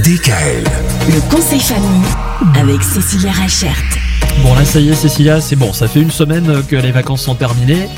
DKL. Le conseil famille avec Cécilia Rachert. Bon là ça y est Cécilia, c'est bon, ça fait une semaine que les vacances sont terminées.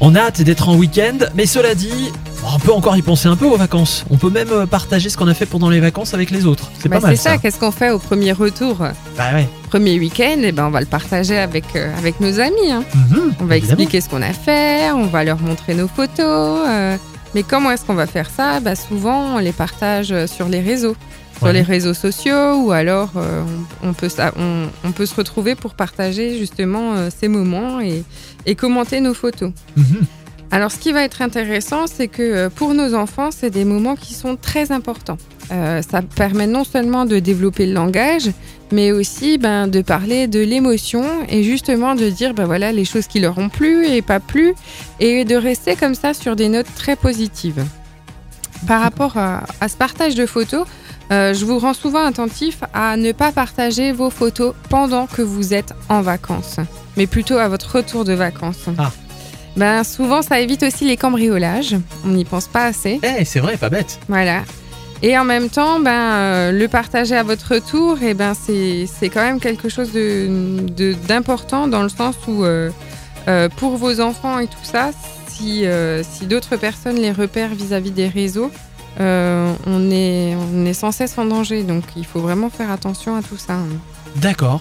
On a hâte d'être en week-end, mais cela dit, on peut encore y penser un peu aux vacances. On peut même euh, partager ce qu'on a fait pendant les vacances avec les autres. C'est Bah, pas mal c'est ça, qu'est-ce qu'on fait au premier retour? Bah ouais. Premier week-end, eh ben, on va le partager avec, euh, avec nos amis. hein. Mhm, On va évidemment. expliquer ce qu'on a fait, on va leur montrer nos photos. euh, mais comment est-ce qu'on va faire ça? Bah, Souvent, on les partage euh, sur les réseaux. Sur Ouais. les réseaux sociaux ou alors euh, on, on peut, sa- on, on peut se retrouver pour partager justement euh, ces moments et, et commenter nos photos. Mhm. Alors, ce qui va être intéressant, c'est que euh, pour nos enfants, c'est des moments qui sont très importants. Euh, ça permet non seulement de développer le langage, mais aussi ben, de parler de l'émotion et justement de dire ben, voilà, les choses qui leur ont plu et pas plu, et de rester comme ça sur des notes très positives. Par rapport à, ce partage de photos, euh, je vous rends souvent attentif à ne pas partager vos photos pendant que vous êtes en vacances, mais plutôt à votre retour de vacances. Ah. Ben, souvent, ça évite aussi les cambriolages. On n'y pense pas assez. Eh, c'est vrai, pas bête. Voilà. Et en même temps, ben, euh, le partager à votre retour, et ben, c'est c'est quand même quelque chose de- de- d'important dans le sens où, euh, euh, pour vos enfants et tout ça, si, si d'autres personnes les repèrent vis-à-vis des réseaux, on, est, on est sans cesse en danger. Donc, il faut vraiment faire attention à tout ça. hein. D'accord.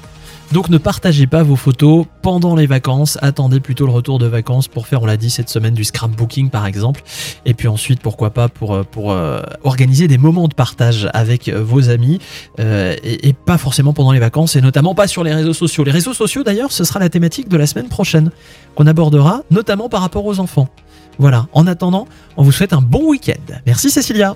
Donc ne partagez pas vos photos pendant les vacances, attendez plutôt le retour de vacances pour faire, on l'a dit, cette semaine du scrapbooking par exemple. Et puis ensuite, pourquoi pas pour, euh, euh, organiser des moments de partage avec euh, vos amis et, et pas forcément pendant les vacances et notamment pas sur les réseaux sociaux. Les réseaux sociaux d'ailleurs, ce sera la thématique de la semaine prochaine qu'on abordera, notamment par rapport aux enfants. Voilà, en attendant, on vous souhaite un bon week-end. Merci Cécilia.